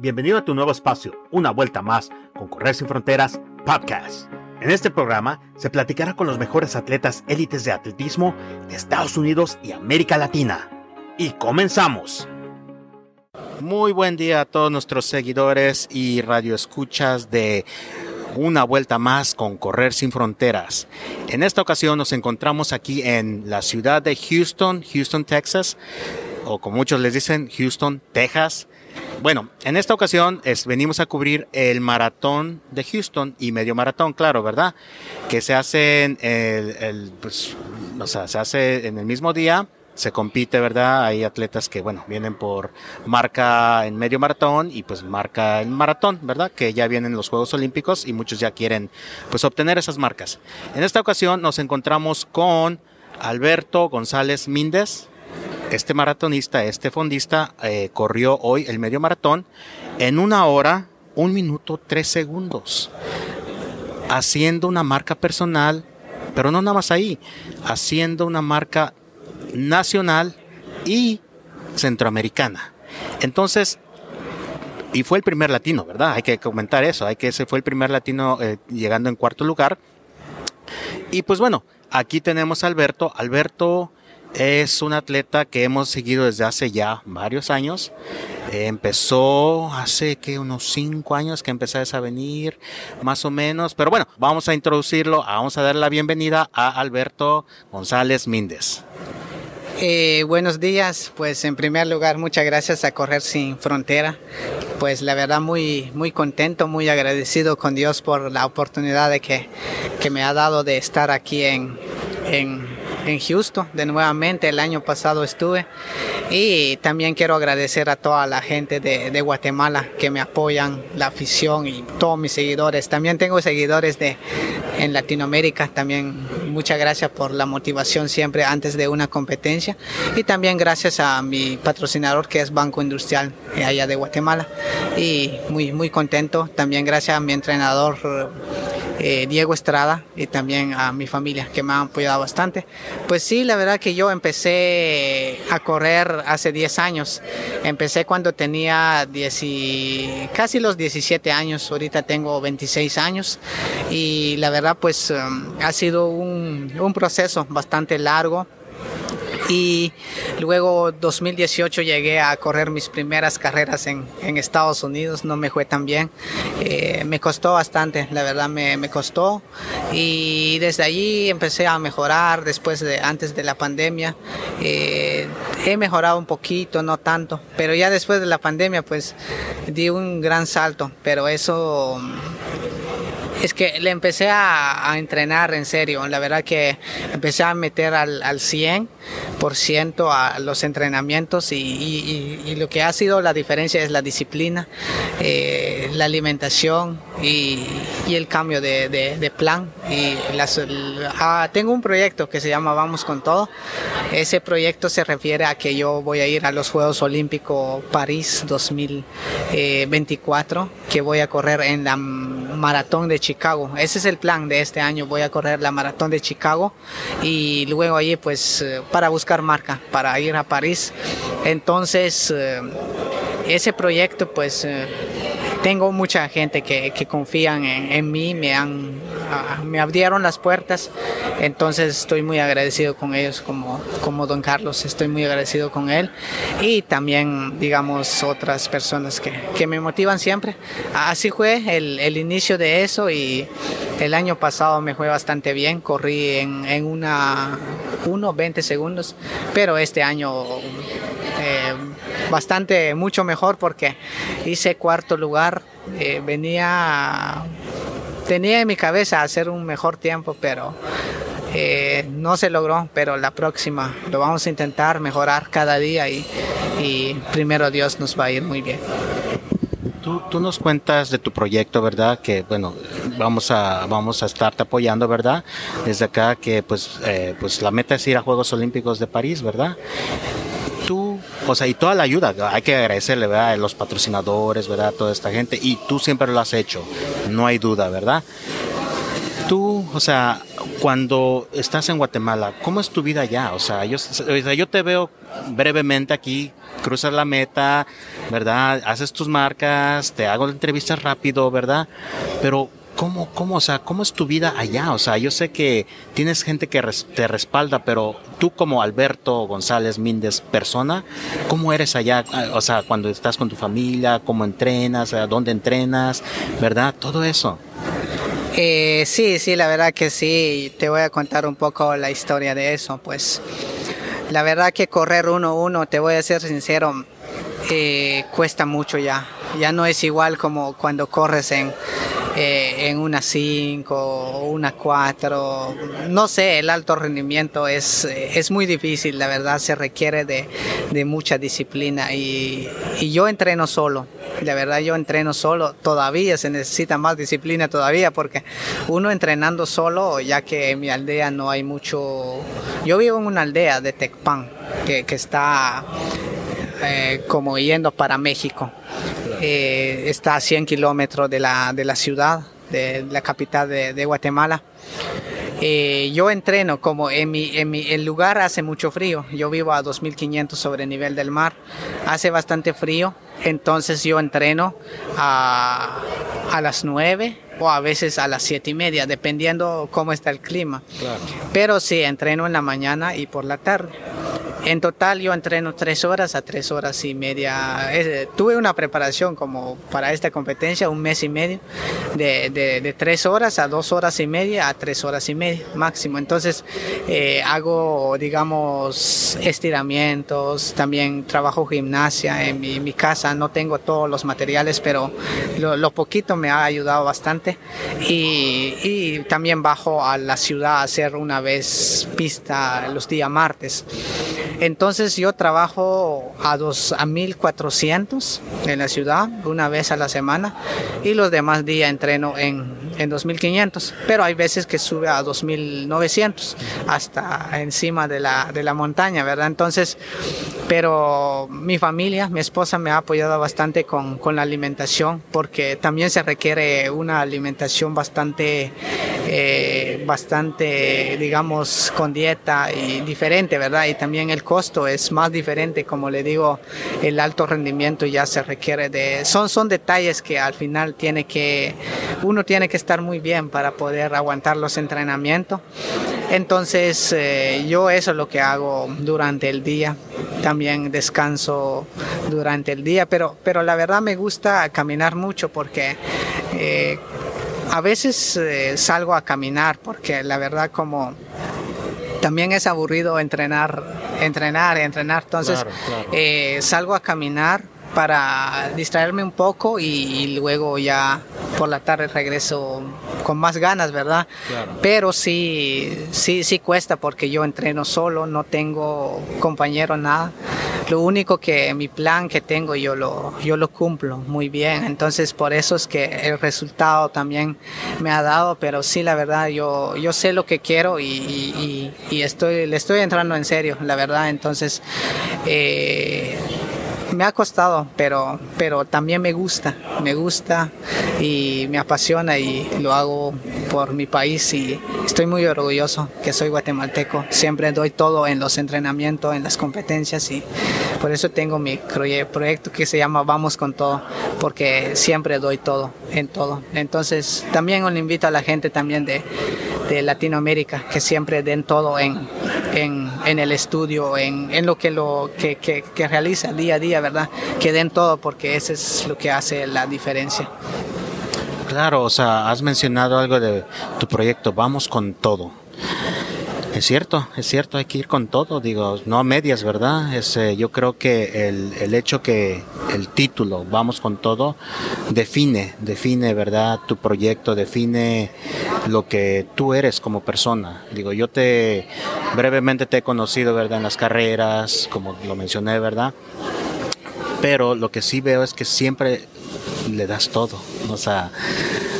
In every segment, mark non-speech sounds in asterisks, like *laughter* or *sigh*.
Bienvenido a tu nuevo espacio, una vuelta más con Correr sin Fronteras Podcast. En este programa se platicará con los mejores atletas élites de atletismo de Estados Unidos y América Latina. Y comenzamos. Muy buen día a todos nuestros seguidores y radioescuchas de una vuelta más con Correr sin Fronteras. En esta ocasión nos encontramos aquí en la ciudad de Houston, Houston, Texas, o como muchos les dicen, Houston, Texas. Bueno, en esta ocasión es, venimos a cubrir el maratón de Houston y medio maratón, claro, ¿verdad? Que pues, se hace en el mismo día se compite, ¿verdad? Hay atletas que, bueno, vienen por marca en medio maratón y pues marca en maratón, ¿verdad? Que ya vienen los Juegos Olímpicos y muchos ya quieren pues obtener esas marcas. En esta ocasión nos encontramos con Alberto González Míndez. Este maratonista, este fondista, eh, corrió hoy el medio maratón en una hora, un minuto, tres segundos, haciendo una marca personal, pero no nada más ahí, haciendo una marca nacional y centroamericana. Entonces, y fue el primer latino, ¿verdad? Hay que comentar eso, hay que ese fue el primer latino eh, llegando en cuarto lugar. Y pues bueno, aquí tenemos a Alberto. Alberto es un atleta que hemos seguido desde hace ya varios años. empezó hace que unos cinco años que empezó a venir, más o menos. Pero bueno, vamos a introducirlo, vamos a dar la bienvenida a Alberto González Míndez. Eh, buenos días, pues en primer lugar muchas gracias a Correr Sin Frontera, pues la verdad muy, muy contento, muy agradecido con Dios por la oportunidad de que, que me ha dado de estar aquí en, en en Houston. De nuevamente el año pasado estuve. Y también quiero agradecer a toda la gente de, Guatemala que me apoyan, la afición y todos mis seguidores. También tengo seguidores de, en Latinoamérica. También muchas gracias por la motivación siempre antes de una competencia. Y también gracias a mi patrocinador que es Banco Industrial eh, allá de Guatemala. Y muy, muy contento. También gracias a mi entrenador eh, Diego Estrada y también a mi familia que me han apoyado bastante. Pues sí, la verdad que yo empecé a correr hace 10 años. Empecé cuando tenía 10 casi los 17 años, ahorita tengo 26 años y la verdad pues um, ha sido un proceso bastante largo y luego 2018 llegué a correr mis primeras carreras en, Estados Unidos, no me fue tan bien, eh, me costó bastante, la verdad me, me, costó. Y desde allí empecé a mejorar después de antes de la pandemia, eh, he mejorado un poquito, no tanto, pero ya después de la pandemia pues di un gran salto, pero eso es que le empecé a, entrenar en serio. La verdad que empecé a meter al, al 100% a los entrenamientos y, lo que ha sido la diferencia es la disciplina, eh, la alimentación y, el cambio de, plan. Y las, ah, tengo un proyecto que se llama Vamos con Todo. Ese proyecto se refiere a que yo voy a ir a los Juegos Olímpicos París 2024, que voy a correr en la maratón de Chicago. Ese es el plan de este año. Voy a correr la maratón de Chicago y luego allí pues eh, para buscar marca, para ir a París. Entonces, eh, ese proyecto pues eh, tengo mucha gente que, que confían en, en, mí, me han uh, me abrieron las puertas, entonces estoy muy agradecido con ellos como, como don Carlos, estoy muy agradecido con él. Y también digamos otras personas que, que me motivan siempre. Así fue el, el, inicio de eso y el año pasado me fue bastante bien, corrí en, en una 1, 20 segundos, pero este año bastante, mucho mejor porque hice cuarto lugar, eh, venía, tenía en mi cabeza hacer un mejor tiempo, pero eh, no se logró, pero la próxima lo vamos a intentar mejorar cada día y, primero Dios nos va a ir muy bien. Tú, tú, nos cuentas de tu proyecto, ¿verdad? Que bueno, vamos a vamos a estarte apoyando, ¿verdad? Desde acá que pues eh, pues la meta es ir a Juegos Olímpicos de París, ¿verdad? O sea, y toda la ayuda, hay que agradecerle, ¿verdad? Los patrocinadores, ¿verdad? Toda esta gente y tú siempre lo has hecho, no hay duda, ¿verdad? Tú, o sea, cuando estás en Guatemala, ¿cómo es tu vida allá? O sea, yo, yo te veo brevemente aquí, cruzas la meta, ¿verdad? Haces tus marcas, te hago la entrevista rápido, ¿verdad? Pero ¿cómo, cómo, o sea, cómo es tu vida allá? O sea, yo sé que tienes gente que te respalda, pero tú como Alberto González Míndez, persona, ¿cómo eres allá? O sea, cuando estás con tu familia, ¿cómo entrenas? ¿Dónde entrenas? ¿Verdad? Todo eso. Eh, sí, sí, la verdad que sí. Te voy a contar un poco la historia de eso. Pues la verdad que correr uno a uno, te voy a ser sincero, eh, cuesta mucho ya. Ya no es igual como cuando corres en eh, en una 5 o una 4. No sé, el alto rendimiento es, es muy difícil, la verdad, se requiere de, de mucha disciplina y, yo entreno solo. La verdad, yo entreno solo. Todavía se necesita más disciplina todavía porque uno entrenando solo, ya que en mi aldea no hay mucho... Yo vivo en una aldea de Tecpan que, que está eh, como yendo para México. Eh, está a 100 kilómetros de la, de la ciudad, de la capital de, Guatemala. Eh, yo entreno como en mi, en mi el lugar hace mucho frío. Yo vivo a 2500 sobre el nivel del mar. Hace bastante frío. Entonces yo entreno a, a las 9 o a veces a las 7 y media, dependiendo cómo está el clima. Pero sí, entreno en la mañana y por la tarde. En total yo entreno tres horas a tres horas y media. tuve una preparación como para esta competencia, un mes y medio, de, de, tres horas a dos horas y media a tres horas y media máximo. Entonces eh, hago, digamos, estiramientos, también trabajo gimnasia en mi, casa. No tengo todos los materiales, pero lo, poquito me ha ayudado bastante. Y también bajo a la ciudad a hacer una vez pista los días martes. Entonces yo trabajo a, dos, a 1400 en la ciudad, una vez a la semana, y los demás días entreno en, en 2500, pero hay veces que sube a 2900, hasta encima de la, de la montaña, ¿verdad? Entonces, pero mi familia, mi esposa me ha apoyado bastante con, con la alimentación, porque también se requiere una alimentación bastante, eh, bastante, digamos, con dieta y diferente, ¿verdad? Y también el costo es más diferente, como le digo, el alto rendimiento ya se requiere de, son, son detalles que al final tiene que, uno tiene que estar muy bien para poder aguantar los entrenamientos. Entonces eh, yo eso es lo que hago durante el día, también descanso durante el día, pero, pero la verdad me gusta caminar mucho porque... Eh, a veces eh, salgo a caminar porque la verdad como también es aburrido entrenar, entrenar, entrenar. Entonces eh, salgo a caminar para distraerme un poco y, luego ya por la tarde regreso con más ganas, ¿verdad? Pero sí, sí, sí cuesta porque yo entreno solo, no tengo compañero, nada. Lo único que mi plan que tengo yo lo, yo lo cumplo muy bien, entonces por eso es que el resultado también me ha dado, pero sí, la verdad, yo, yo sé lo que quiero y, y, estoy, le estoy entrando en serio, la verdad, entonces... Eh, me ha costado, pero, pero también me gusta, me gusta y me apasiona y lo hago por mi país y estoy muy orgulloso que soy guatemalteco. Siempre doy todo en los entrenamientos, en las competencias y por eso tengo mi proyecto que se llama Vamos con todo, porque siempre doy todo en todo. Entonces también le invito a la gente también de, de Latinoamérica que siempre den todo en, en, el estudio, en, en, lo, que, lo que, que, que realiza día a día, ¿verdad? Que den todo porque eso es lo que hace la diferencia. Claro, o sea, has mencionado algo de tu proyecto, vamos con todo. Es cierto, es cierto, hay que ir con todo, digo, no a medias, ¿verdad? Es, eh, yo creo que el, el hecho que el título, vamos con todo, define, define, ¿verdad? Tu proyecto, define lo que tú eres como persona. Digo, yo te, brevemente te he conocido, ¿verdad? En las carreras, como lo mencioné, ¿verdad? Pero lo que sí veo es que siempre le das todo, o sea,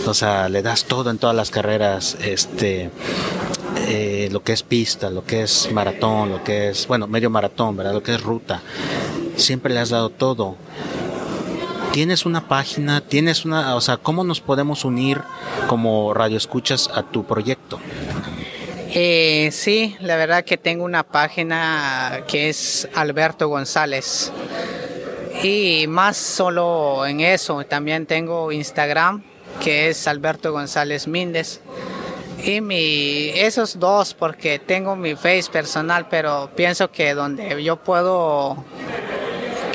o sea, le das todo en todas las carreras, este, eh, lo que es pista, lo que es maratón, lo que es, bueno, medio maratón, ¿verdad? Lo que es ruta. Siempre le has dado todo. ¿Tienes una página? ¿Tienes una, o sea, cómo nos podemos unir como radioescuchas a tu proyecto? Eh, sí, la verdad que tengo una página que es Alberto González. Y más solo en eso, también tengo Instagram, que es Alberto González Míndez. Y mi, esos dos, porque tengo mi face personal, pero pienso que donde yo puedo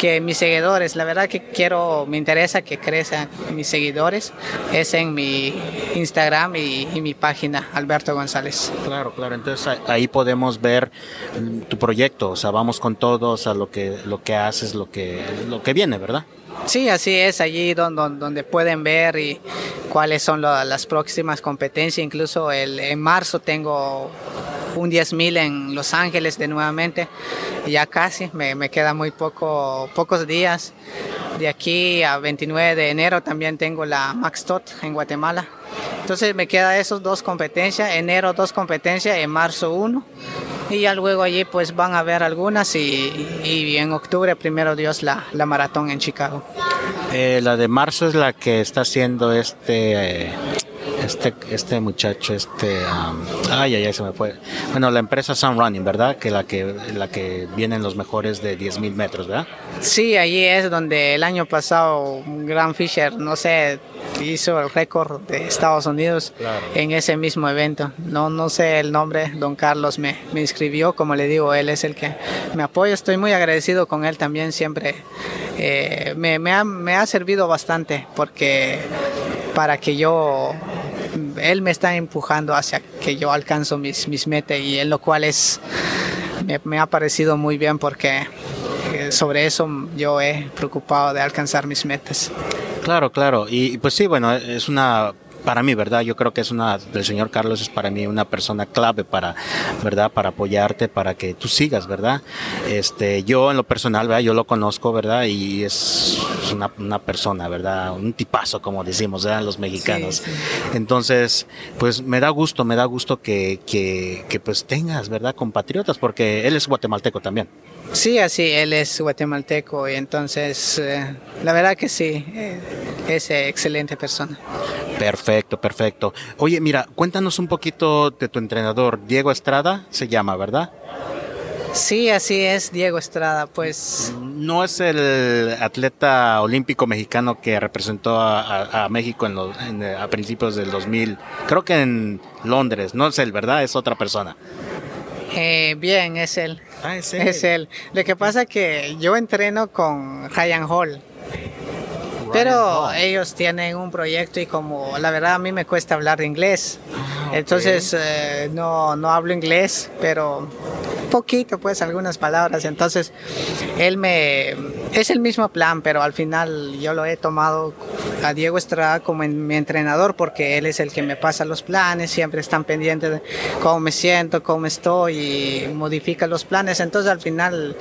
que mis seguidores, la verdad que quiero, me interesa que crezcan mis seguidores, es en mi Instagram y, mi página, Alberto González. Claro, claro, entonces ahí podemos ver mm, tu proyecto, o sea, vamos con todos a lo que, lo que haces, lo que, lo que viene, ¿verdad? Sí, así es, allí donde, donde pueden ver y cuáles son las próximas competencias. Incluso el, en marzo tengo un 10.000 en Los Ángeles de nuevamente, ya casi, me, me queda muy poco, pocos días. De aquí a 29 de enero también tengo la Max Tot en Guatemala. Entonces me queda esos dos competencias, enero dos competencias, en marzo uno. Y ya luego allí pues van a ver algunas y, y en octubre, primero Dios, la, la maratón en Chicago. Eh, la de marzo es la que está haciendo este... este, este muchacho, este, ay, ay, ay, se me fue. Bueno, la empresa Sun Running, ¿verdad? Que la que, la que vienen los mejores de 10.000 metros, ¿verdad? Sí, allí es donde el año pasado Grant Fisher, no sé, hizo el récord de Estados Unidos en ese mismo evento. No, no sé el nombre, don Carlos me, me inscribió, como le digo, él es el que me apoya. Estoy muy agradecido con él también, siempre eh, me, me, ha, me ha servido bastante porque para que yo él me está empujando hacia que yo alcanzo mis, mis metas y en lo cual es me, ha parecido muy bien porque eh, sobre eso yo he preocupado de alcanzar mis metas. Claro, claro. Y pues sí, bueno, es una para mí, ¿verdad? Yo creo que es una, el señor Carlos es para mí una persona clave para, ¿verdad? Para apoyarte, para que tú sigas, ¿verdad? Este, yo en lo personal, ¿verdad? Yo lo conozco, ¿verdad? Y es una, una persona, ¿verdad? Un tipazo, como decimos, ¿verdad? Los mexicanos. Entonces, pues me da gusto, me da gusto que, que, que pues tengas, ¿verdad? Compatriotas, porque él es guatemalteco también. Sí, así, él es guatemalteco y entonces eh, la verdad que sí, eh, es excelente persona. Perfecto, perfecto. Oye, mira, cuéntanos un poquito de tu entrenador, Diego Estrada se llama, ¿verdad? Sí, así es, Diego Estrada, pues... No es el atleta olímpico mexicano que representó a, México en a principios del 2000, creo que en Londres, no es él, ¿verdad? Es otra persona. Eh, bien, es él. Ah, es él. Es él. Lo que pasa es que yo entreno con Ryan Hall. Pero ellos tienen un proyecto y como la verdad a mí me cuesta hablar inglés. Ah, Entonces eh, no, no hablo inglés, pero poquito, pues algunas palabras. Entonces, él me... Es el mismo plan, pero al final yo lo he tomado a Diego Estrada como mi entrenador porque él es el que me pasa los planes, siempre están pendientes de cómo me siento, cómo estoy y modifica los planes. Entonces al final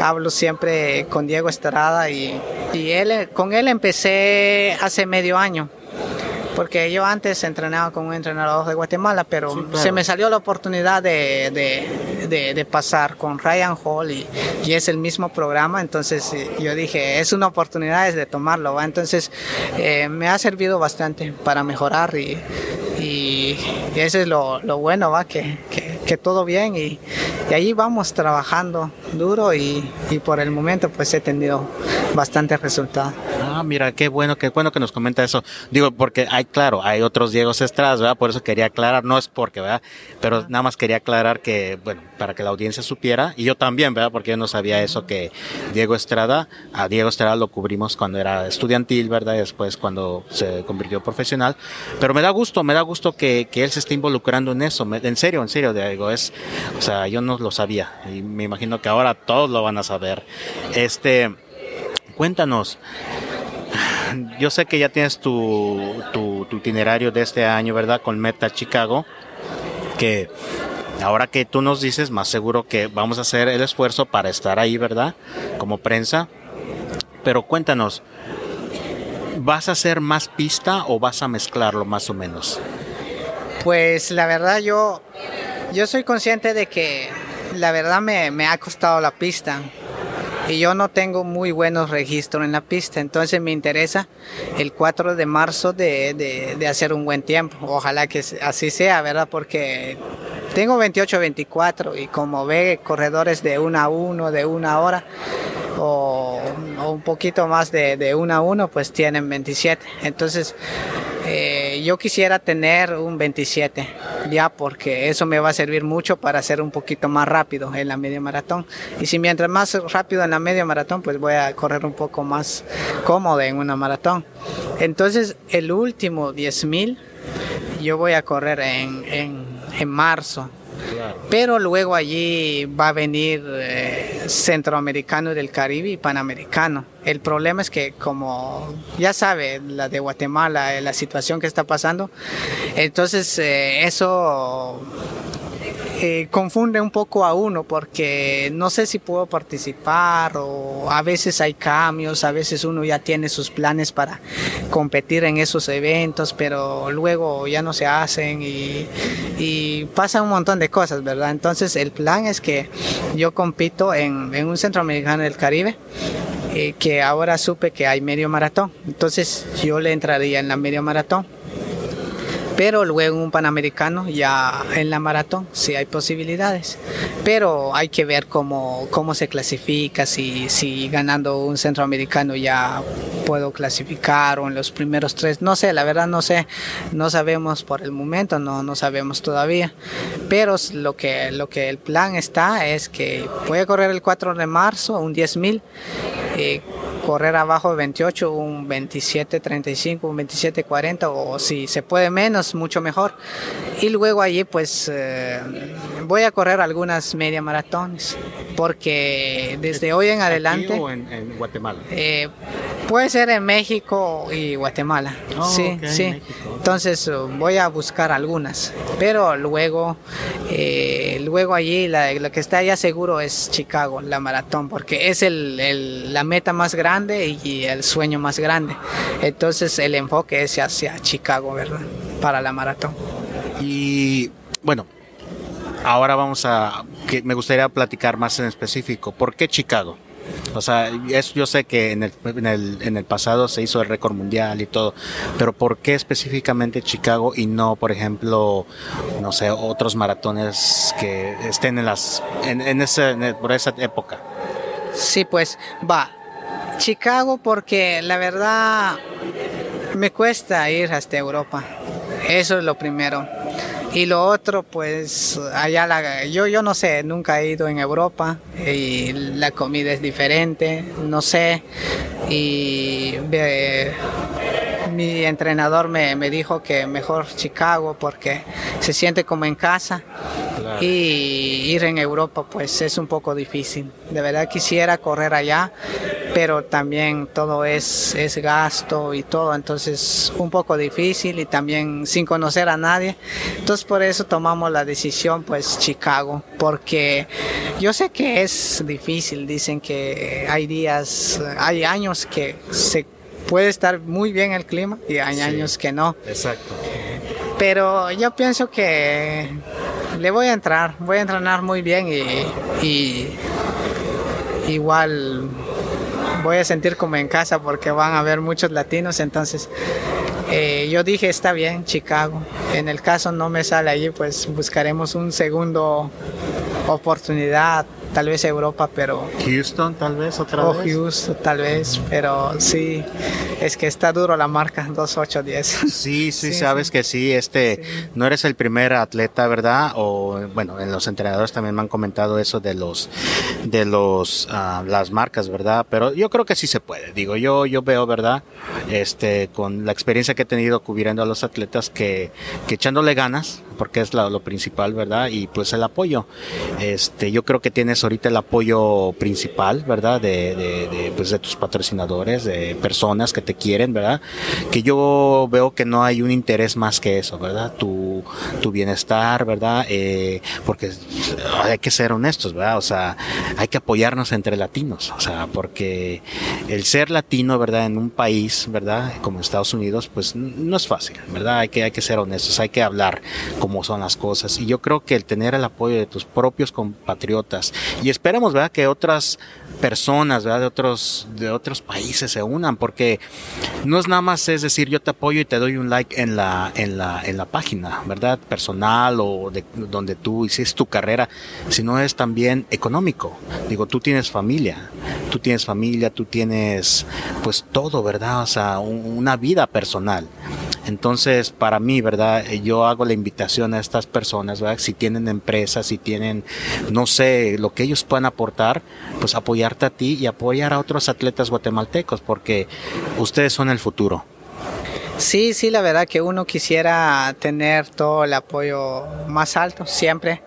hablo siempre con Diego Estrada y, y él, con él empecé hace medio año porque yo antes entrenaba con un entrenador de Guatemala, pero se me salió la oportunidad de, de, de, pasar con Ryan Hall y, y, es el mismo programa, entonces eh, yo dije, es una oportunidad de tomarlo, ¿va? entonces eh, me ha servido bastante para mejorar y, y, eso es lo, lo bueno, ¿va? Que, que, que todo bien y, y, ahí vamos trabajando duro y, y por el momento pues he tenido bastante resultado. Ah, mira, qué bueno, qué bueno que nos comenta eso. Digo, porque hay, claro, hay otros Diego Estradas, ¿verdad? Por eso quería aclarar, no es porque, ¿verdad? Pero nada más quería aclarar que, bueno, para que la audiencia supiera, y yo también, ¿verdad? Porque yo no sabía eso que Diego Estrada, a Diego Estrada lo cubrimos cuando era estudiantil, ¿verdad? Y después cuando se convirtió profesional. Pero me da gusto, me da gusto que, que él se esté involucrando en eso. En serio, en serio, digo, es, o sea, yo no lo sabía y me imagino que ahora todos lo van a saber. Este, cuéntanos, yo sé que ya tienes tu, tu, itinerario de este año, ¿verdad? Con Meta Chicago, que ahora que tú nos dices, más seguro que vamos a hacer el esfuerzo para estar ahí, ¿verdad? Como prensa. Pero cuéntanos, ¿vas a hacer más pista o vas a mezclarlo más o menos? Pues la verdad yo, yo soy consciente de que la verdad me, me ha costado la pista y yo no tengo muy buenos registros en la pista, entonces me interesa el 4 de marzo de, de, hacer un buen tiempo. Ojalá que así sea, ¿verdad? Porque tengo 28-24 y como ve corredores de 1 a 1, de una hora, o, un poquito más de, de 1 a 1, pues tienen 27. Entonces, eh, yo quisiera tener un 27, ya porque eso me va a servir mucho para hacer un poquito más rápido en la media maratón. Y si mientras más rápido en la media maratón, pues voy a correr un poco más cómodo en una maratón. Entonces, el último 10.000 yo voy a correr en, en, en marzo pero luego allí va a venir eh, centroamericano del Caribe y panamericano. El problema es que como ya sabe la de Guatemala, eh, la situación que está pasando, entonces eh, eso eh, confunde un poco a uno porque no sé si puedo participar o a veces hay cambios, a veces uno ya tiene sus planes para competir en esos eventos, pero luego ya no se hacen y, pasa un montón de cosas, ¿verdad? Entonces el plan es que yo compito en, en un centroamericano del Caribe. Eh, que ahora supe que hay medio maratón, entonces yo le entraría en la medio maratón pero luego un panamericano ya en la maratón sí hay posibilidades, pero hay que ver cómo, cómo se clasifica, si, si ganando un centroamericano ya puedo clasificar o en los primeros tres, no sé, la verdad no sé, no sabemos por el momento, no, no sabemos todavía, pero lo que, lo que el plan está es que voy a correr el 4 de marzo, un 10 mil, eh, correr abajo de 28, un 27.35, un 27.40 o si se puede menos, mucho mejor. Y luego allí pues eh, voy a correr algunas media maratones porque desde hoy en adelante... ¿Aquí o en, Guatemala? Eh, puede ser en México y Guatemala. Oh, sí, sí. Entonces uh, voy a buscar algunas, pero luego, eh, luego allí la, lo que está ya seguro es Chicago, la maratón, porque es el, el, la meta más grande y el sueño más grande. Entonces el enfoque es hacia Chicago, ¿verdad? Para la maratón. Y bueno, ahora vamos a, que me gustaría platicar más en específico. ¿Por qué Chicago? O sea, es, yo sé que en el, en, el, pasado se hizo el récord mundial y todo, pero ¿por qué específicamente Chicago y no, por ejemplo, no sé, otros maratones que estén en las, en ese, por esa época? Sí, pues va. Chicago porque la verdad me cuesta ir hasta Europa. Eso es lo primero. Y lo otro, pues allá la, yo, yo no sé, nunca he ido en Europa y la comida es diferente, no sé. Y mi entrenador me, me, dijo que mejor Chicago porque se siente como en casa y ir en Europa pues es un poco difícil. De verdad quisiera correr allá, pero también todo es, es gasto y todo, entonces un poco difícil y también sin conocer a nadie. Entonces por eso tomamos la decisión pues Chicago, porque yo sé que es difícil, dicen que hay días, hay años que se puede estar muy bien el clima y hay años que no. Exacto. Pero yo pienso que le voy a entrar, voy a entrenar muy bien y, igual voy a sentir como en casa porque van a haber muchos latinos, entonces eh, yo dije está bien, Chicago. En el caso no me sale allí, pues buscaremos un segundo oportunidad tal vez Europa, pero... Houston tal vez otra o Houston tal vez, pero sí, es que está duro la marca 2810. Sí, *laughs* sí, sí, sabes que sí, este, no eres el primer atleta, ¿verdad? O bueno, en los entrenadores también me han comentado eso de los, de los, uh, las marcas, ¿verdad? Pero yo creo que sí se puede, digo, yo, yo veo, ¿verdad? Este, con la experiencia que he tenido cubriendo a los atletas que, que echándole ganas, porque es lo, lo principal, ¿verdad? Y pues el apoyo, este, yo creo que tienes ahorita el apoyo principal, ¿verdad? De, de, pues de tus patrocinadores, de personas que te quieren, ¿verdad? Que yo veo que no hay un interés más que eso, ¿verdad? Tu, tu bienestar, ¿verdad? Eh, porque hay que ser honestos, ¿verdad? O sea, hay que apoyarnos entre latinos, o sea, porque el ser latino, ¿verdad? En un país, ¿verdad? Como Estados Unidos, pues no es fácil, ¿verdad? Hay que, hay que ser honestos, hay que hablar cómo son las cosas. Y yo creo que el tener el apoyo de tus propios compatriotas y esperemos, ¿verdad? Que otras personas, ¿verdad? De otros, de otros países se unan, porque no es nada más es decir, yo te apoyo y te doy un like en la, en la, en la página, ¿verdad? Personal o de donde tú hiciste tu carrera, sino es también económico. Digo, tú tienes familia, tú tienes familia, tú tienes pues todo, ¿verdad? O sea, una vida personal. Entonces, para mí, ¿verdad? Yo hago la invitación a estas personas, ¿verdad? Si tienen empresas, si tienen, no sé, lo que ellos puedan aportar, pues apoyarte a ti y apoyar a otros atletas guatemaltecos, porque ustedes son el futuro. Sí, sí, la verdad que uno quisiera tener todo el apoyo más alto siempre,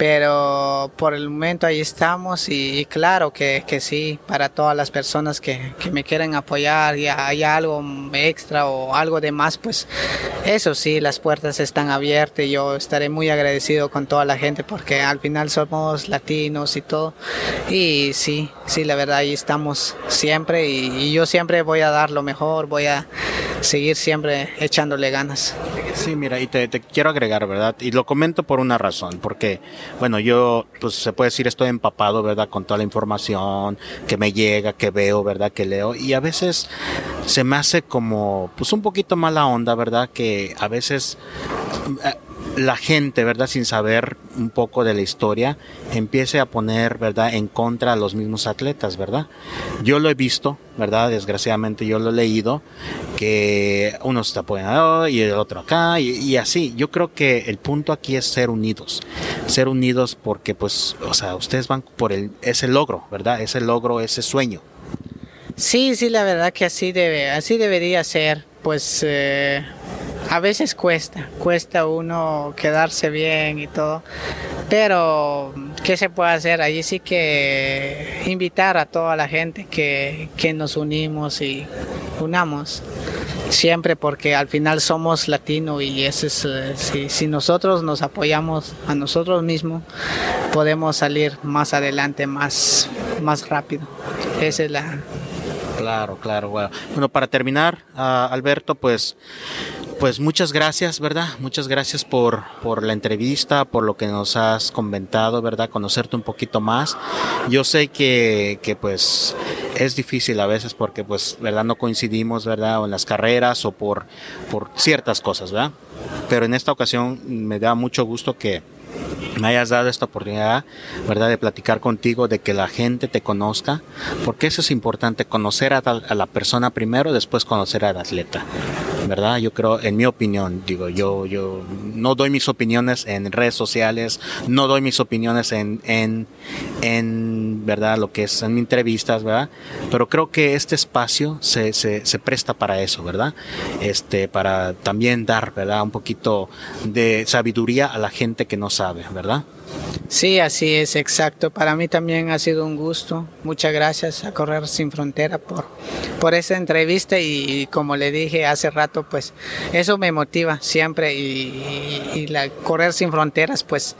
pero por el momento ahí estamos y, claro que, que, sí, para todas las personas que, que me quieren apoyar y hay algo extra o algo de más, pues eso sí, las puertas están abiertas y yo estaré muy agradecido con toda la gente porque al final somos latinos y todo. Y sí, sí, la verdad ahí estamos siempre y, yo siempre voy a dar lo mejor, voy a seguir siempre echándole ganas. Sí, mira, y te, quiero agregar, ¿verdad? Y lo comento por una razón, porque, bueno, yo, pues se puede decir, estoy empapado, ¿verdad? Con toda la información que me llega, que veo, ¿verdad? Que leo, y a veces se me hace como, pues un poquito mala onda, ¿verdad? Que a veces la gente, ¿verdad? Sin saber un poco de la historia, empiece a poner, ¿verdad? En contra a los mismos atletas, ¿verdad? Yo lo he visto, ¿verdad? Desgraciadamente yo lo he leído, que uno está apoyando y el otro acá, y, así. Yo creo que el punto aquí es ser unidos. Ser unidos porque, pues, o sea, ustedes van por el, ese logro, ¿verdad? Ese logro, ese sueño. Sí, sí, la verdad que así debe, así debería ser. Pues eh, a veces cuesta, cuesta uno quedarse bien y todo, pero ¿qué se puede hacer? Allí sí que invitar a toda la gente que, que nos unimos y unamos siempre porque al final somos latinos y eso es, eh, si, si, nosotros nos apoyamos a nosotros mismos podemos salir más adelante más, más rápido. Esa es la... Claro, claro. Bueno, bueno para terminar, uh, Alberto, pues pues muchas gracias, ¿verdad? Muchas gracias por, por la entrevista, por lo que nos has comentado, ¿verdad? Conocerte un poquito más. Yo sé que, que pues es difícil a veces porque pues, ¿verdad? No coincidimos, ¿verdad? O en las carreras o por, por ciertas cosas, ¿verdad? Pero en esta ocasión me da mucho gusto que, me hayas dado esta oportunidad, ¿verdad?, de platicar contigo, de que la gente te conozca, porque eso es importante, conocer a, a la persona primero, después conocer al atleta. ¿verdad? Yo creo, en mi opinión, digo, yo, yo no doy mis opiniones en redes sociales, no doy mis opiniones en, en, en ¿verdad? Lo que es en entrevistas, ¿verdad? Pero creo que este espacio se, se, se presta para eso, ¿verdad? Este, para también dar, ¿verdad? Un poquito de sabiduría a la gente que no sabe, ¿verdad? Sí, así es, exacto. Para mí también ha sido un gusto. Muchas gracias a Correr Sin Frontera por, por esta entrevista y, como le dije hace rato, pues eso me motiva siempre y, la Correr Sin Fronteras pues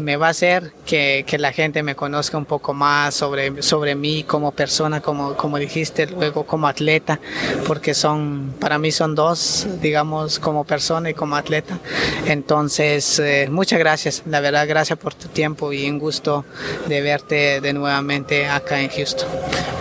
me va a hacer que, que, la gente me conozca un poco más sobre, sobre mí como persona, como, como dijiste luego como atleta, porque son, para mí son dos, digamos, como persona y como atleta. Entonces, eh, muchas gracias, la verdad, gracias por tu tiempo y un gusto de verte de nuevamente acá en Houston.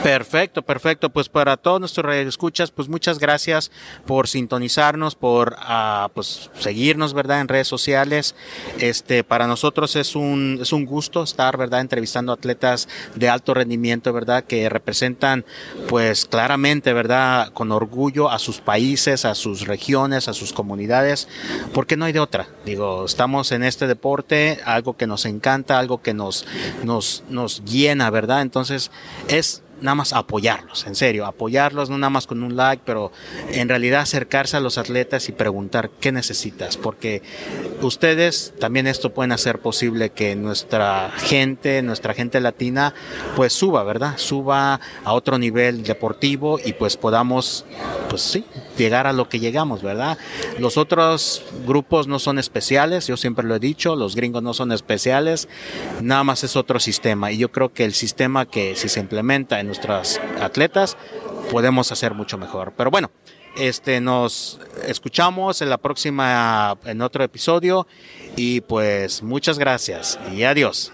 Perfecto, perfecto. Pues para todos nuestros escuchas, pues muchas gracias por sintonizarnos, por uh, pues seguirnos, ¿verdad? En redes sociales. Este, para nosotros es un, es un gusto estar, ¿verdad? Entrevistando atletas de alto rendimiento, ¿verdad? Que representan, pues claramente, ¿verdad? Con orgullo a sus países, a sus regiones, a sus comunidades, porque no hay de otra. Digo, estamos en este deporte, algo que nos encanta, algo que nos, nos, nos llena, ¿verdad? Entonces, es nada más apoyarlos, en serio, apoyarlos, no nada más con un like, pero en realidad acercarse a los atletas y preguntar qué necesitas, porque ustedes también esto pueden hacer posible que nuestra gente, nuestra gente latina, pues suba, ¿verdad? Suba a otro nivel deportivo y pues podamos, pues sí, llegar a lo que llegamos, ¿verdad? Los otros grupos no son especiales, yo siempre lo he dicho, los gringos no son especiales, nada más es otro sistema y yo creo que el sistema que si se implementa en nuestras atletas, podemos hacer mucho mejor. Pero bueno, este nos escuchamos en la próxima en otro episodio y pues muchas gracias y adiós.